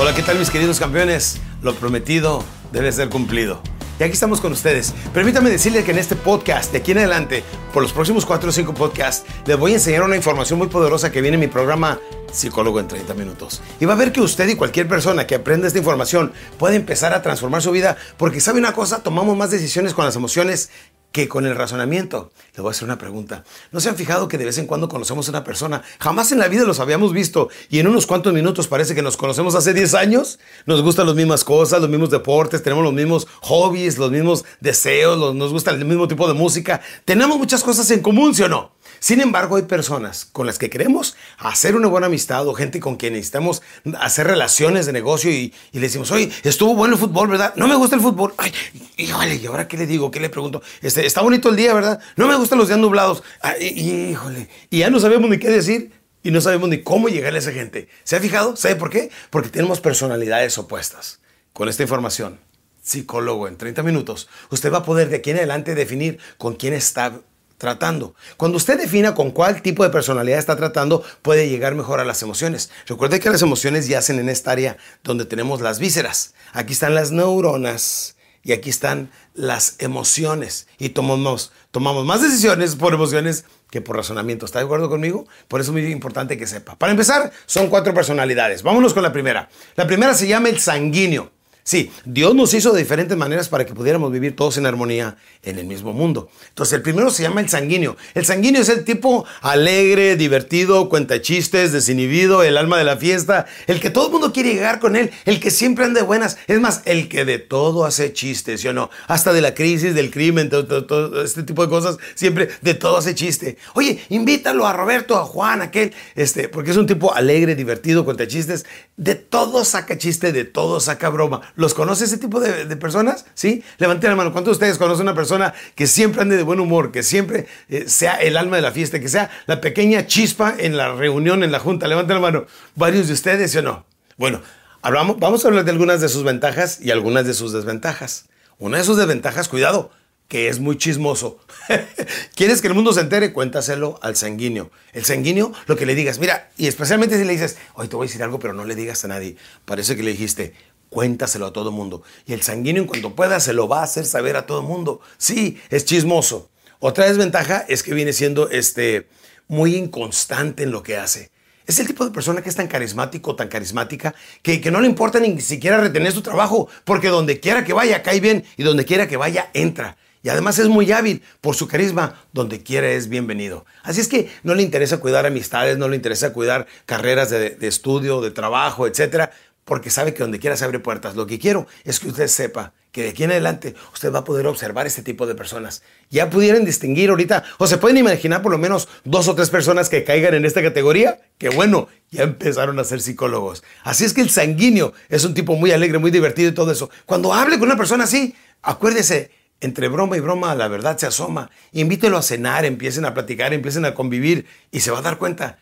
Hola, ¿qué tal mis queridos campeones? Lo prometido debe ser cumplido. Y aquí estamos con ustedes. Permítame decirles que en este podcast, de aquí en adelante, por los próximos 4 o 5 podcasts, les voy a enseñar una información muy poderosa que viene en mi programa Psicólogo en 30 Minutos. Y va a ver que usted y cualquier persona que aprenda esta información puede empezar a transformar su vida porque sabe una cosa, tomamos más decisiones con las emociones que con el razonamiento. Le voy a hacer una pregunta. ¿No se han fijado que de vez en cuando conocemos a una persona? Jamás en la vida los habíamos visto y en unos cuantos minutos parece que nos conocemos hace 10 años. Nos gustan las mismas cosas, los mismos deportes, tenemos los mismos hobbies, los mismos deseos, nos gusta el mismo tipo de música. Tenemos muchas cosas en común, ¿sí o no? Sin embargo, hay personas con las que queremos hacer una buena amistad o gente con quien necesitamos hacer relaciones de negocio y, le decimos, oye, estuvo bueno el fútbol, ¿verdad? No me gusta el fútbol. Ay, híjole, ¿y ahora qué le digo? ¿Qué le pregunto? Este, está bonito el día, ¿verdad? No me gustan los días nublados. Ay, híjole. Y ya no sabemos ni qué decir y no sabemos ni cómo llegarle a esa gente. ¿Se ha fijado? ¿Sabe por qué? Porque tenemos personalidades opuestas. Con esta información, psicólogo en 30 minutos, usted va a poder de aquí en adelante definir con quién está tratando. Cuando usted defina con cuál tipo de personalidad está tratando, puede llegar mejor a las emociones. Recuerde que las emociones yacen en esta área donde tenemos las vísceras. Aquí están las neuronas y aquí están las emociones. Y tomamos, tomamos más decisiones por emociones que por razonamiento. ¿Está de acuerdo conmigo? Por eso es muy importante que sepa. Para empezar, son cuatro personalidades. Vámonos con la primera. La primera se llama el sanguíneo. Sí, Dios nos hizo de diferentes maneras para que pudiéramos vivir todos en armonía en el mismo mundo. Entonces, el primero se llama el sanguíneo. El sanguíneo es el tipo alegre, divertido, cuenta chistes, desinhibido, el alma de la fiesta, el que todo el mundo quiere llegar con él, el que siempre anda de buenas. Es más, el que de todo hace chistes, ¿sí o no? Hasta de la crisis, del crimen, todo, todo, este tipo de cosas, siempre de todo hace chiste. Oye, invítalo a Roberto, a Juan, a aquel, este, porque es un tipo alegre, divertido, cuenta chistes, de todo saca chiste, de todo saca broma ¿Los conoce ese tipo de, personas? ¿Sí? Levanten la mano. ¿Cuántos de ustedes conocen una persona que siempre ande de buen humor, que siempre eh, sea el alma de la fiesta, que sea la pequeña chispa en la reunión, en la junta? Levanten la mano. ¿Varios de ustedes, o no? Bueno, hablamos, vamos a hablar de algunas de sus ventajas y algunas de sus desventajas. Una de sus desventajas, cuidado, que es muy chismoso. ¿Quieres que el mundo se entere? Cuéntaselo al sanguíneo. El sanguíneo, lo que le digas, mira, y especialmente si le dices, hoy te voy a decir algo, pero no le digas a nadie. Parece que le dijiste, cuéntaselo a todo mundo. Y el sanguíneo en cuanto pueda se lo va a hacer saber a todo mundo. Sí, es chismoso. Otra desventaja es que viene siendo este, muy inconstante en lo que hace. Es el tipo de persona que es tan carismático, tan carismática, que, que no le importa ni siquiera retener su trabajo, porque donde quiera que vaya cae bien y donde quiera que vaya entra. Y además es muy hábil por su carisma, donde quiera es bienvenido. Así es que no le interesa cuidar amistades, no le interesa cuidar carreras de, de estudio, de trabajo, etcétera, porque sabe que donde quiera se abre puertas. Lo que quiero es que usted sepa que de aquí en adelante usted va a poder observar este tipo de personas. Ya pudieran distinguir ahorita, o se pueden imaginar por lo menos dos o tres personas que caigan en esta categoría, que bueno, ya empezaron a ser psicólogos. Así es que el sanguíneo es un tipo muy alegre, muy divertido y todo eso. Cuando hable con una persona así, acuérdese, entre broma y broma la verdad se asoma. Invítelo a cenar, empiecen a platicar, empiecen a convivir y se va a dar cuenta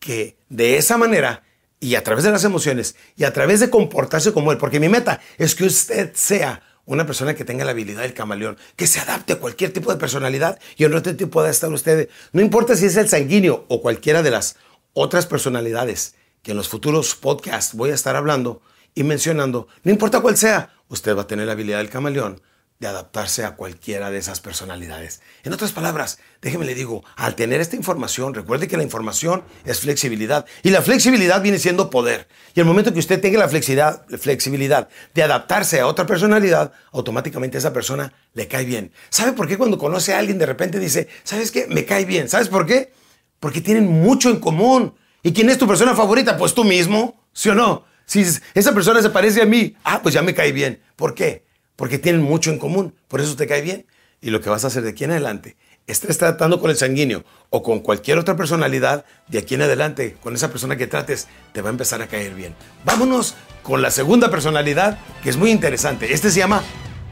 que de esa manera y a través de las emociones y a través de comportarse como él, porque mi meta es que usted sea una persona que tenga la habilidad del camaleón, que se adapte a cualquier tipo de personalidad y en otro tipo pueda estar usted. No importa si es el sanguíneo o cualquiera de las otras personalidades que en los futuros podcasts voy a estar hablando y mencionando, no importa cuál sea, usted va a tener la habilidad del camaleón de adaptarse a cualquiera de esas personalidades. En otras palabras, déjeme le digo, al tener esta información, recuerde que la información es flexibilidad y la flexibilidad viene siendo poder. Y el momento que usted tenga la flexibilidad, flexibilidad de adaptarse a otra personalidad, automáticamente esa persona le cae bien. ¿Sabe por qué cuando conoce a alguien de repente dice, ¿sabes qué? Me cae bien. ¿Sabes por qué? Porque tienen mucho en común. ¿Y quién es tu persona favorita? Pues tú mismo, ¿sí o no? Si esa persona se parece a mí, ah, pues ya me cae bien. ¿Por qué? Porque tienen mucho en común, por eso te cae bien. Y lo que vas a hacer de aquí en adelante, estés tratando con el sanguíneo o con cualquier otra personalidad, de aquí en adelante, con esa persona que trates, te va a empezar a caer bien. Vámonos con la segunda personalidad, que es muy interesante. Este se llama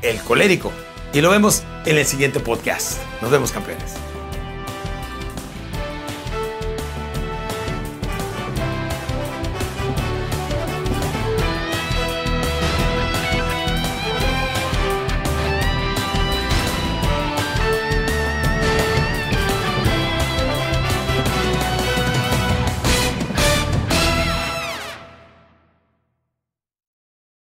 el colérico. Y lo vemos en el siguiente podcast. Nos vemos, campeones.